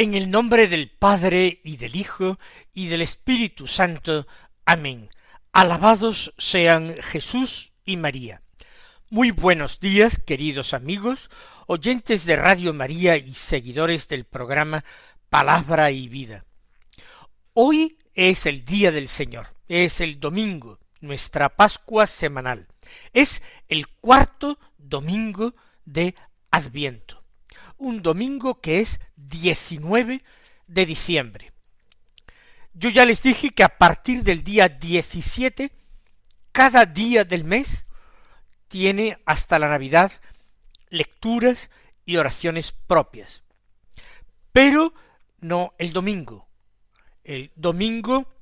En el nombre del Padre y del Hijo y del Espíritu Santo. Amén. Alabados sean Jesús y María. Muy buenos días, queridos amigos, oyentes de Radio María y seguidores del programa Palabra y Vida. Hoy es el día del Señor, es el domingo, nuestra Pascua semanal. Es el cuarto domingo de Adviento un domingo que es 19 de diciembre. Yo ya les dije que a partir del día 17, cada día del mes tiene hasta la Navidad lecturas y oraciones propias. Pero no el domingo. El domingo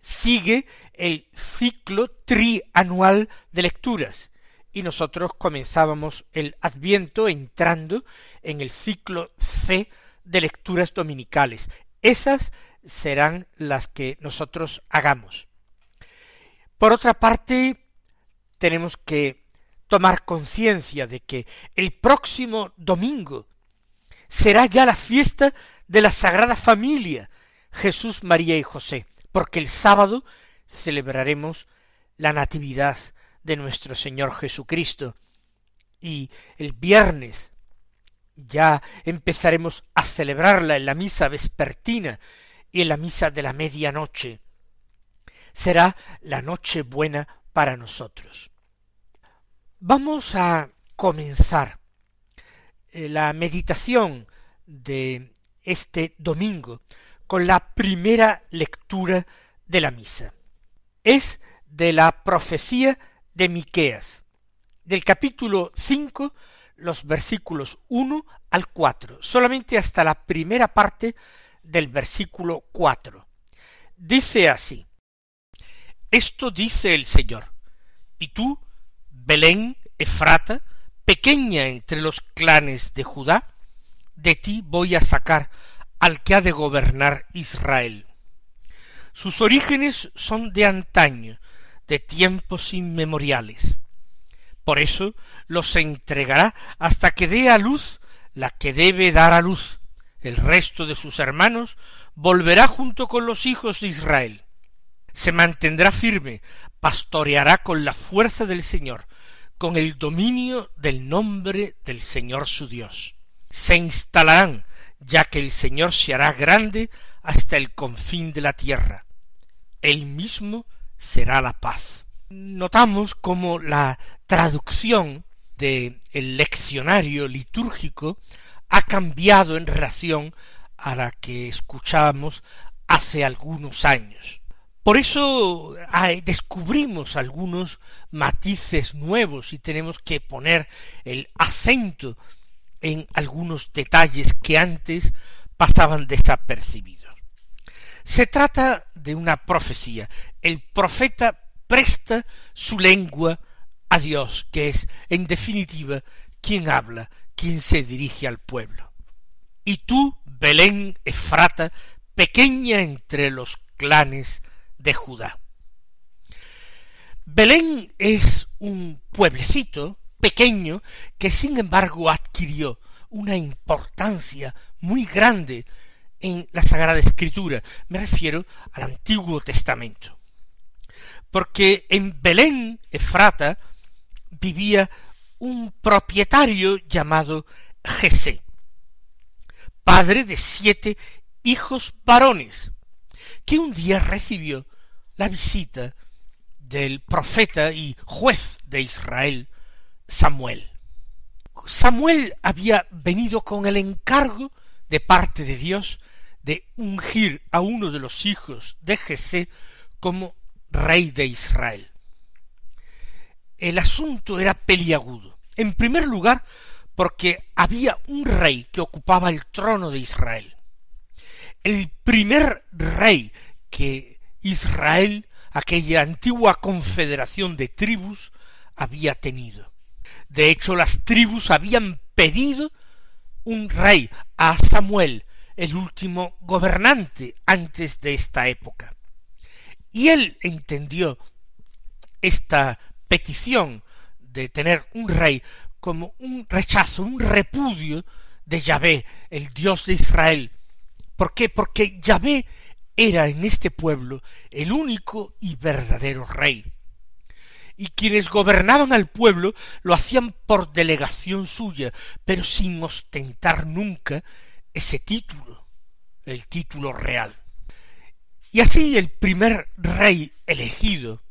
sigue el ciclo trianual de lecturas y nosotros comenzábamos el adviento entrando en el ciclo C de lecturas dominicales. Esas serán las que nosotros hagamos. Por otra parte, tenemos que tomar conciencia de que el próximo domingo será ya la fiesta de la Sagrada Familia, Jesús, María y José, porque el sábado celebraremos la Natividad de nuestro Señor Jesucristo. Y el viernes ya empezaremos a celebrarla en la misa vespertina y en la misa de la medianoche. Será la noche buena para nosotros. Vamos a comenzar eh, la meditación de este domingo con la primera lectura de la misa. Es de la profecía de Miqueas, del capítulo 5, los versículos 1 al 4, solamente hasta la primera parte del versículo 4. Dice así, Esto dice el Señor, y tú, Belén, Efrata, pequeña entre los clanes de Judá, de ti voy a sacar al que ha de gobernar Israel. Sus orígenes son de antaño, de tiempos inmemoriales. Por eso los entregará hasta que dé a luz la que debe dar a luz. El resto de sus hermanos volverá junto con los hijos de Israel. Se mantendrá firme, pastoreará con la fuerza del Señor, con el dominio del nombre del Señor su Dios. Se instalarán, ya que el Señor se hará grande hasta el confín de la tierra. Él mismo será la paz. Notamos como la traducción del el leccionario litúrgico ha cambiado en relación a la que escuchábamos hace algunos años. Por eso descubrimos algunos matices nuevos y tenemos que poner el acento en algunos detalles que antes pasaban desapercibidos. Se trata de una profecía. El profeta presta su lengua a Dios, que es, en definitiva, quien habla, quien se dirige al pueblo. Y tú, Belén Efrata, pequeña entre los clanes de Judá. Belén es un pueblecito pequeño que sin embargo adquirió una importancia muy grande en la Sagrada Escritura, me refiero al Antiguo Testamento. Porque en Belén, Efrata, vivía un propietario llamado Jesé, padre de siete hijos varones, que un día recibió la visita del profeta y juez de Israel, Samuel. Samuel había venido con el encargo de parte de Dios de ungir a uno de los hijos de Jesé como rey de Israel. El asunto era peliagudo. En primer lugar, porque había un rey que ocupaba el trono de Israel. El primer rey que Israel, aquella antigua confederación de tribus, había tenido. De hecho, las tribus habían pedido un rey a Samuel, el último gobernante antes de esta época. Y él entendió esta petición de tener un rey como un rechazo, un repudio de Yahvé, el Dios de Israel. ¿Por qué? Porque Yahvé era en este pueblo el único y verdadero rey. Y quienes gobernaban al pueblo lo hacían por delegación suya, pero sin ostentar nunca ese título, el título real. Y así el primer rey elegido,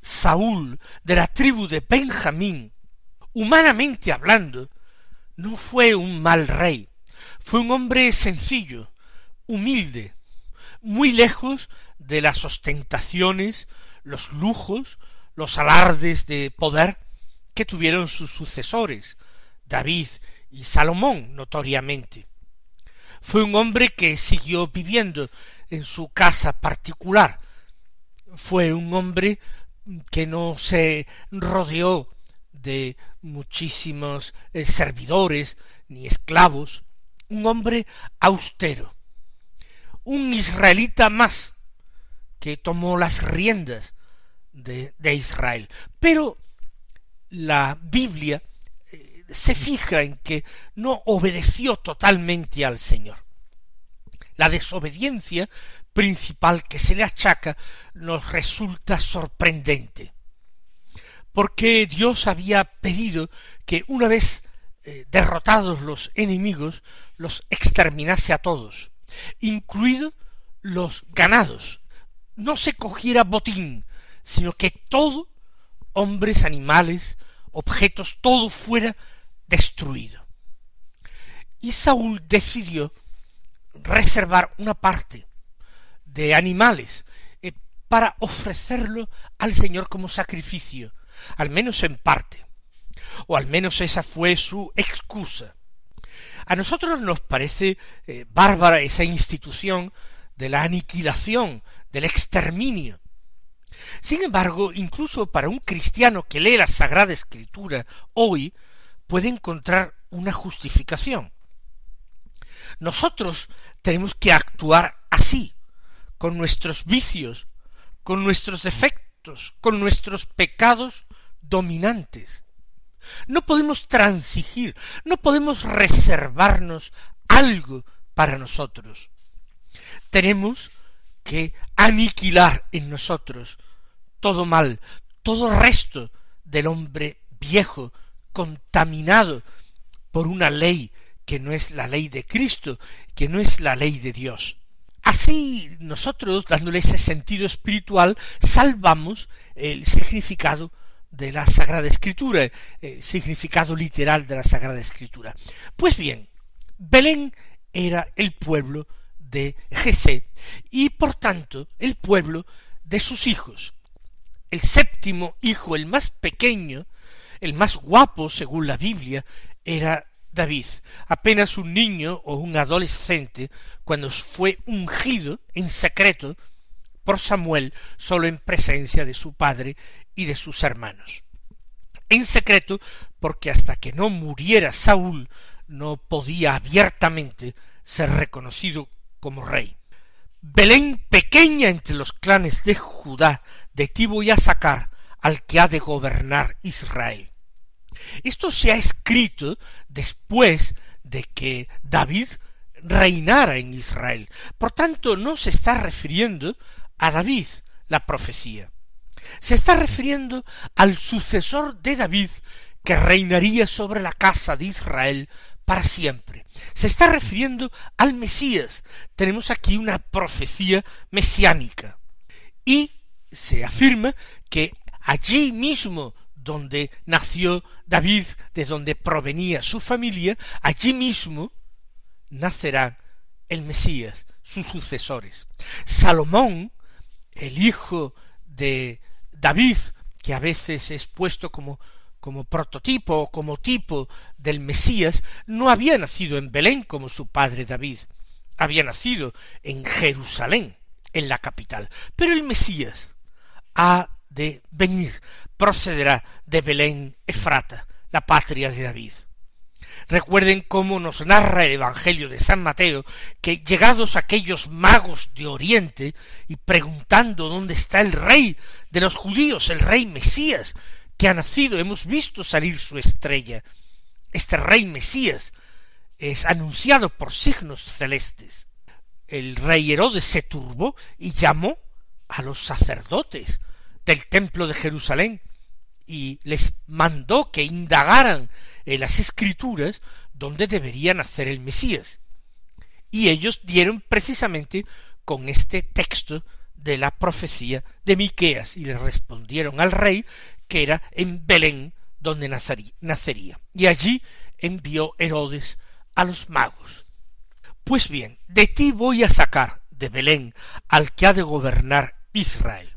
Saúl, de la tribu de Benjamín, humanamente hablando, no fue un mal rey, fue un hombre sencillo, humilde, muy lejos de las ostentaciones, los lujos, los alardes de poder que tuvieron sus sucesores, David y Salomón, notoriamente. Fue un hombre que siguió viviendo en su casa particular. Fue un hombre que no se rodeó de muchísimos eh, servidores ni esclavos, un hombre austero, un israelita más que tomó las riendas de, de Israel. Pero la Biblia se fija en que no obedeció totalmente al Señor. La desobediencia principal que se le achaca nos resulta sorprendente, porque Dios había pedido que una vez eh, derrotados los enemigos, los exterminase a todos, incluido los ganados. No se cogiera botín, sino que todo, hombres, animales, objetos, todo fuera destruido. Y Saúl decidió reservar una parte de animales eh, para ofrecerlo al Señor como sacrificio, al menos en parte, o al menos esa fue su excusa. A nosotros nos parece eh, bárbara esa institución de la aniquilación, del exterminio. Sin embargo, incluso para un cristiano que lee la Sagrada Escritura hoy, puede encontrar una justificación. Nosotros tenemos que actuar así, con nuestros vicios, con nuestros defectos, con nuestros pecados dominantes. No podemos transigir, no podemos reservarnos algo para nosotros. Tenemos que aniquilar en nosotros todo mal, todo resto del hombre viejo, contaminado por una ley que no es la ley de Cristo, que no es la ley de Dios. Así nosotros, dándole ese sentido espiritual, salvamos el significado de la Sagrada Escritura, el significado literal de la Sagrada Escritura. Pues bien, Belén era el pueblo de Jesé y por tanto el pueblo de sus hijos. El séptimo hijo, el más pequeño, el más guapo según la Biblia, era David, apenas un niño o un adolescente, cuando fue ungido en secreto por Samuel solo en presencia de su padre y de sus hermanos. En secreto, porque hasta que no muriera Saúl no podía abiertamente ser reconocido como rey. Belén pequeña entre los clanes de Judá, de ti voy a sacar al que ha de gobernar Israel. Esto se ha escrito después de que David reinara en Israel. Por tanto, no se está refiriendo a David la profecía. Se está refiriendo al sucesor de David que reinaría sobre la casa de Israel para siempre. Se está refiriendo al Mesías. Tenemos aquí una profecía mesiánica. Y se afirma que allí mismo donde nació David, de donde provenía su familia, allí mismo nacerán el Mesías, sus sucesores. Salomón, el hijo de David, que a veces es puesto como como prototipo o como tipo del Mesías, no había nacido en Belén como su padre David, había nacido en Jerusalén, en la capital. Pero el Mesías ha de venir, procederá de Belén Efrata, la patria de David. Recuerden cómo nos narra el Evangelio de San Mateo, que llegados aquellos magos de Oriente y preguntando dónde está el rey de los judíos, el rey Mesías, que ha nacido, hemos visto salir su estrella. Este rey Mesías es anunciado por signos celestes. El rey Herodes se turbó y llamó a los sacerdotes del templo de Jerusalén y les mandó que indagaran en las escrituras donde deberían hacer el Mesías. Y ellos dieron precisamente con este texto de la profecía de Miqueas y le respondieron al rey que era en Belén donde nacería. Y allí envió Herodes a los magos. Pues bien, de ti voy a sacar de Belén al que ha de gobernar Israel.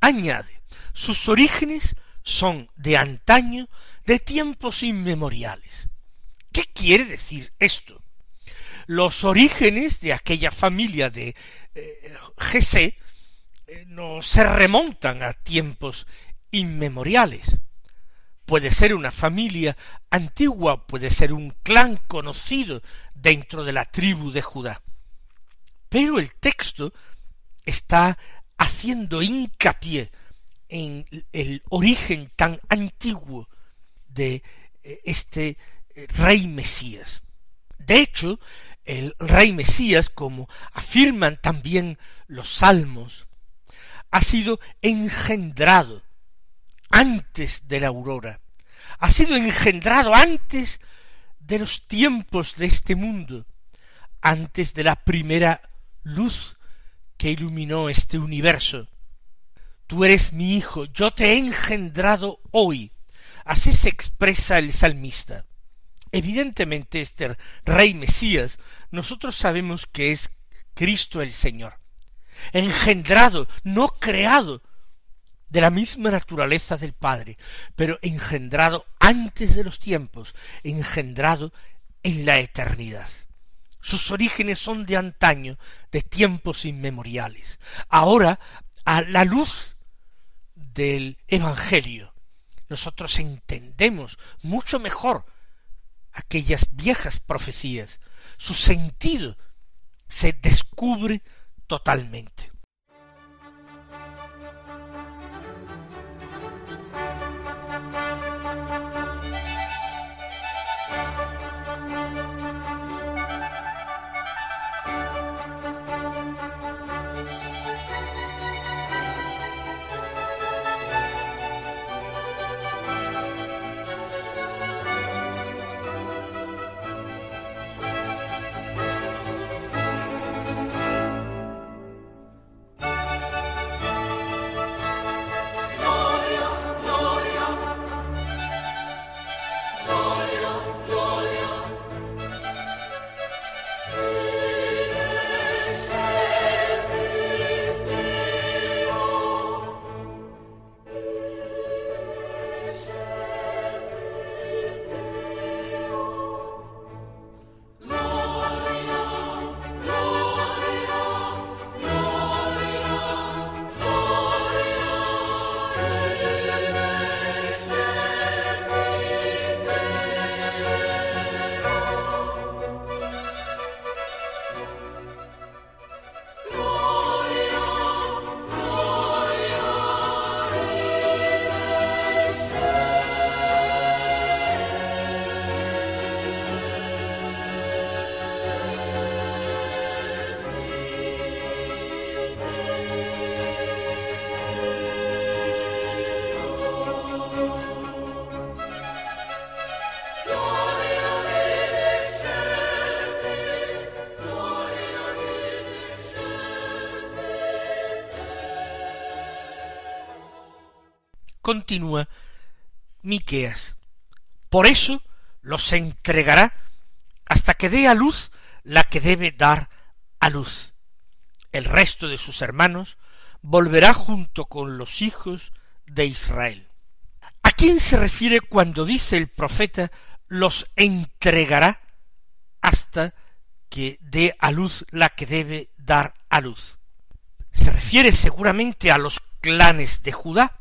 Añade, sus orígenes son de antaño de tiempos inmemoriales. ¿Qué quiere decir esto? Los orígenes de aquella familia de eh, eh, no se remontan a tiempos inmemoriales. Puede ser una familia antigua, puede ser un clan conocido dentro de la tribu de Judá. Pero el texto está haciendo hincapié en el origen tan antiguo de eh, este eh, rey Mesías. De hecho, el rey Mesías, como afirman también los salmos, ha sido engendrado antes de la aurora, ha sido engendrado antes de los tiempos de este mundo, antes de la primera luz que iluminó este universo. Tú eres mi hijo, yo te he engendrado hoy. Así se expresa el salmista. Evidentemente este rey Mesías, nosotros sabemos que es Cristo el Señor. Engendrado, no creado, de la misma naturaleza del Padre, pero engendrado antes de los tiempos, engendrado en la eternidad. Sus orígenes son de antaño, de tiempos inmemoriales. Ahora, a la luz del Evangelio, nosotros entendemos mucho mejor aquellas viejas profecías. Su sentido se descubre totalmente. Continúa Miqueas. Por eso los entregará hasta que dé a luz la que debe dar a luz. El resto de sus hermanos volverá junto con los hijos de Israel. ¿A quién se refiere cuando dice el profeta los entregará hasta que dé a luz la que debe dar a luz? Se refiere seguramente a los clanes de Judá.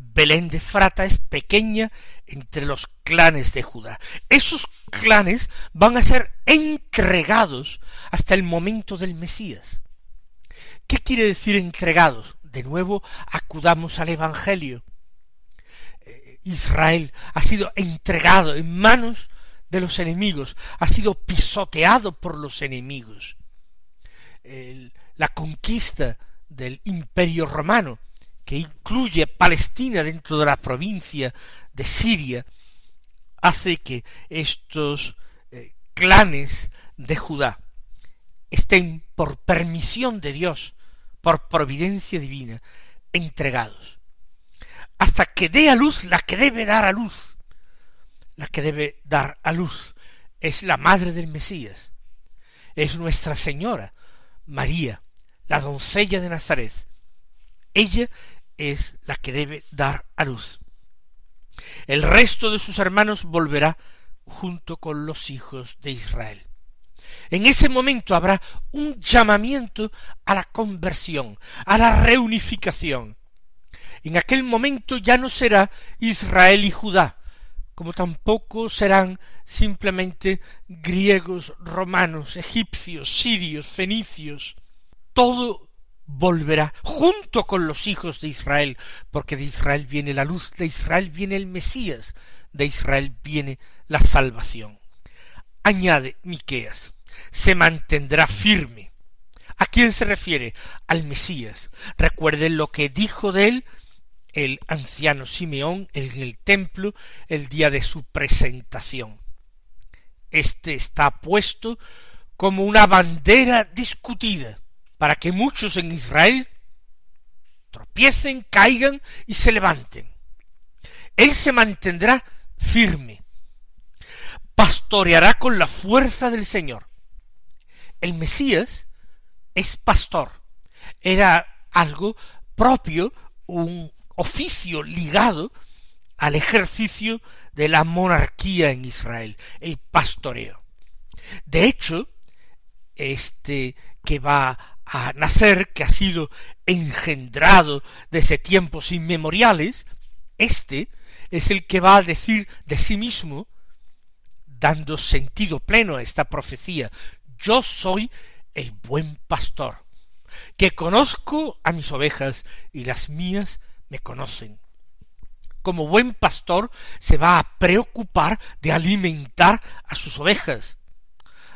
Belén de Frata es pequeña entre los clanes de Judá. Esos clanes van a ser entregados hasta el momento del Mesías. ¿Qué quiere decir entregados? De nuevo acudamos al Evangelio. Eh, Israel ha sido entregado en manos de los enemigos, ha sido pisoteado por los enemigos. la conquista del imperio romano, que incluye Palestina dentro de la provincia de Siria, hace que estos eh, clanes de Judá estén por permisión de Dios, por providencia divina, entregados, hasta que dé a luz la que debe dar a luz, la que debe dar a luz es la madre del Mesías, es Nuestra Señora, María, la doncella de Nazaret. Ella es la que debe dar a luz. El resto de sus hermanos volverá junto con los hijos de Israel. En ese momento habrá un llamamiento a la conversión, a la reunificación. En aquel momento ya no será Israel y Judá, como tampoco serán simplemente griegos, romanos, egipcios, sirios, fenicios. Todo volverá junto con los hijos de Israel, porque de Israel viene la luz, de Israel viene el Mesías, de Israel viene la salvación. Añade Miqueas, se mantendrá firme. ¿A quién se refiere? Al Mesías. Recuerden lo que dijo de él el anciano Simeón en el templo el día de su presentación. Este está puesto como una bandera discutida para que muchos en Israel tropiecen, caigan y se levanten. Él se mantendrá firme, pastoreará con la fuerza del Señor. El Mesías es pastor, era algo propio, un oficio ligado al ejercicio de la monarquía en Israel, el pastoreo. De hecho, este que va a nacer, que ha sido engendrado desde tiempos inmemoriales, este es el que va a decir de sí mismo, dando sentido pleno a esta profecía, yo soy el buen pastor, que conozco a mis ovejas y las mías me conocen. Como buen pastor se va a preocupar de alimentar a sus ovejas.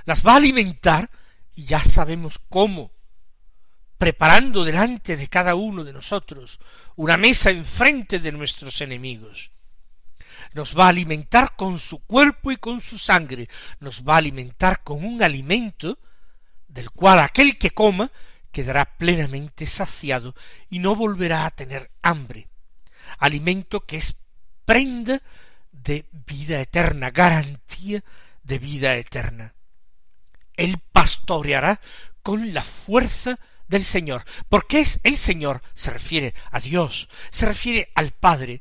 Las va a alimentar y ya sabemos cómo, preparando delante de cada uno de nosotros una mesa enfrente de nuestros enemigos. Nos va a alimentar con su cuerpo y con su sangre, nos va a alimentar con un alimento del cual aquel que coma quedará plenamente saciado y no volverá a tener hambre. Alimento que es prenda de vida eterna, garantía de vida eterna. Él pastoreará con la fuerza del Señor, porque es el Señor, se refiere a Dios, se refiere al Padre,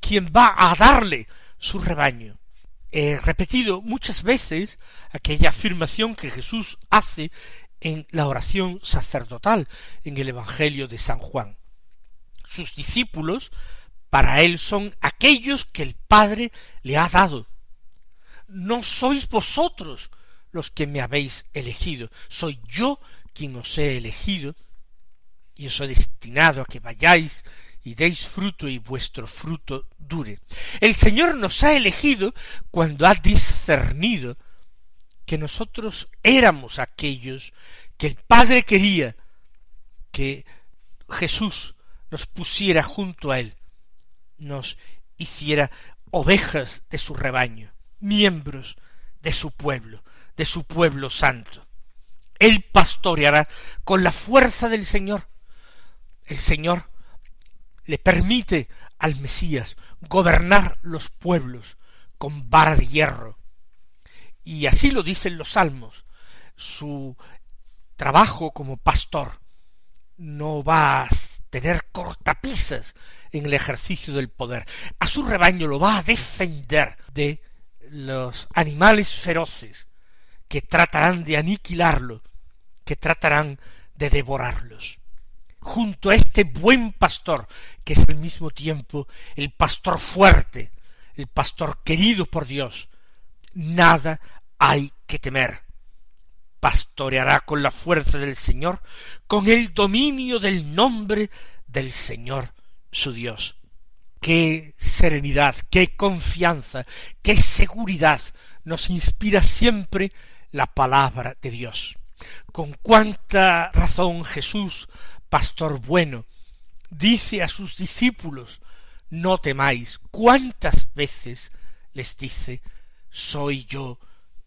quien va a darle su rebaño. He repetido muchas veces aquella afirmación que Jesús hace en la oración sacerdotal en el Evangelio de San Juan. Sus discípulos para él son aquellos que el Padre le ha dado. No sois vosotros los que me habéis elegido, soy yo quien os he elegido y os he destinado a que vayáis y deis fruto y vuestro fruto dure. El Señor nos ha elegido cuando ha discernido que nosotros éramos aquellos que el Padre quería que Jesús nos pusiera junto a Él, nos hiciera ovejas de su rebaño, miembros de su pueblo, de su pueblo santo. Él pastoreará con la fuerza del Señor. El Señor le permite al Mesías gobernar los pueblos con vara de hierro, y así lo dicen los salmos, su trabajo como pastor no va a tener cortapisas en el ejercicio del poder. A su rebaño lo va a defender de los animales feroces que tratarán de aniquilarlo, que tratarán de devorarlos. junto a este buen pastor, que es al mismo tiempo el pastor fuerte, el pastor querido por Dios, nada hay que temer. Pastoreará con la fuerza del Señor, con el dominio del nombre del Señor su Dios. Qué serenidad, qué confianza, qué seguridad nos inspira siempre la palabra de Dios. Con cuánta razón Jesús, pastor bueno, dice a sus discípulos, no temáis. ¿Cuántas veces les dice, soy yo,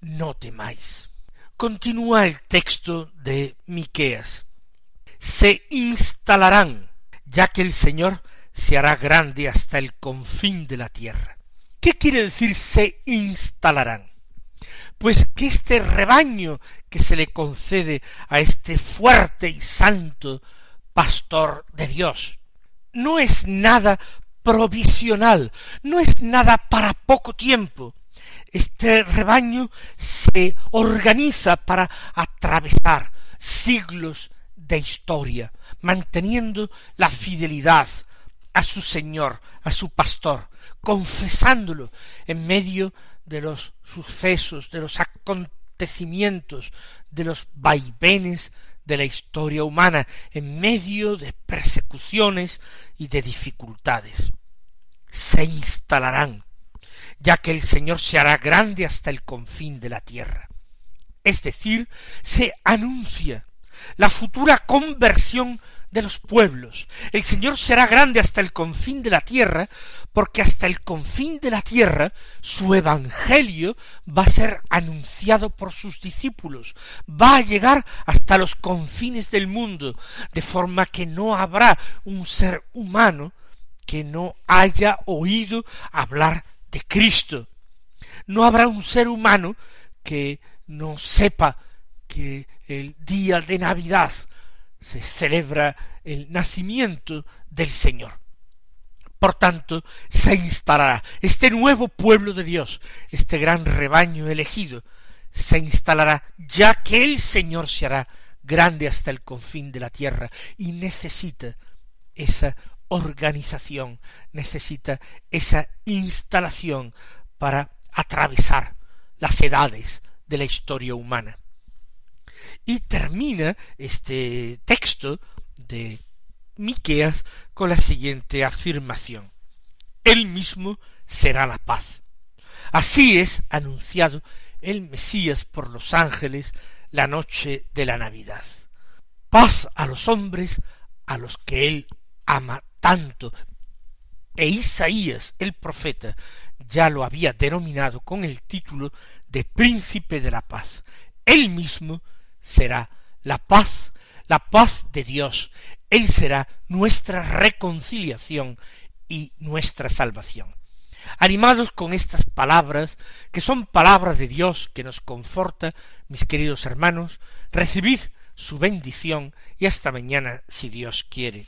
no temáis? Continúa el texto de Miqueas. Se instalarán, ya que el Señor se hará grande hasta el confín de la tierra. ¿Qué quiere decir se instalarán? Pues que este rebaño que se le concede a este fuerte y santo pastor de Dios no es nada provisional, no es nada para poco tiempo. Este rebaño se organiza para atravesar siglos de historia, manteniendo la fidelidad a su Señor, a su pastor, confesándolo en medio de los sucesos, de los acontecimientos, de los vaivenes de la historia humana, en medio de persecuciones y de dificultades. Se instalarán, ya que el Señor se hará grande hasta el confín de la tierra. Es decir, se anuncia la futura conversión de los pueblos. El Señor será grande hasta el confín de la tierra, porque hasta el confín de la tierra su evangelio va a ser anunciado por sus discípulos, va a llegar hasta los confines del mundo, de forma que no habrá un ser humano que no haya oído hablar de Cristo. No habrá un ser humano que no sepa que el día de Navidad se celebra el nacimiento del Señor. Por tanto, se instalará este nuevo pueblo de Dios, este gran rebaño elegido, se instalará ya que el Señor se hará grande hasta el confín de la tierra y necesita esa organización, necesita esa instalación para atravesar las edades de la historia humana. Y termina este texto de Miqueas con la siguiente afirmación: Él mismo será la paz. Así es anunciado el Mesías por los ángeles la noche de la Navidad. Paz a los hombres a los que él ama tanto. E Isaías, el profeta, ya lo había denominado con el título de príncipe de la paz. Él mismo será la paz, la paz de Dios. Él será nuestra reconciliación y nuestra salvación. Animados con estas palabras, que son palabras de Dios que nos conforta, mis queridos hermanos, recibid su bendición y hasta mañana si Dios quiere.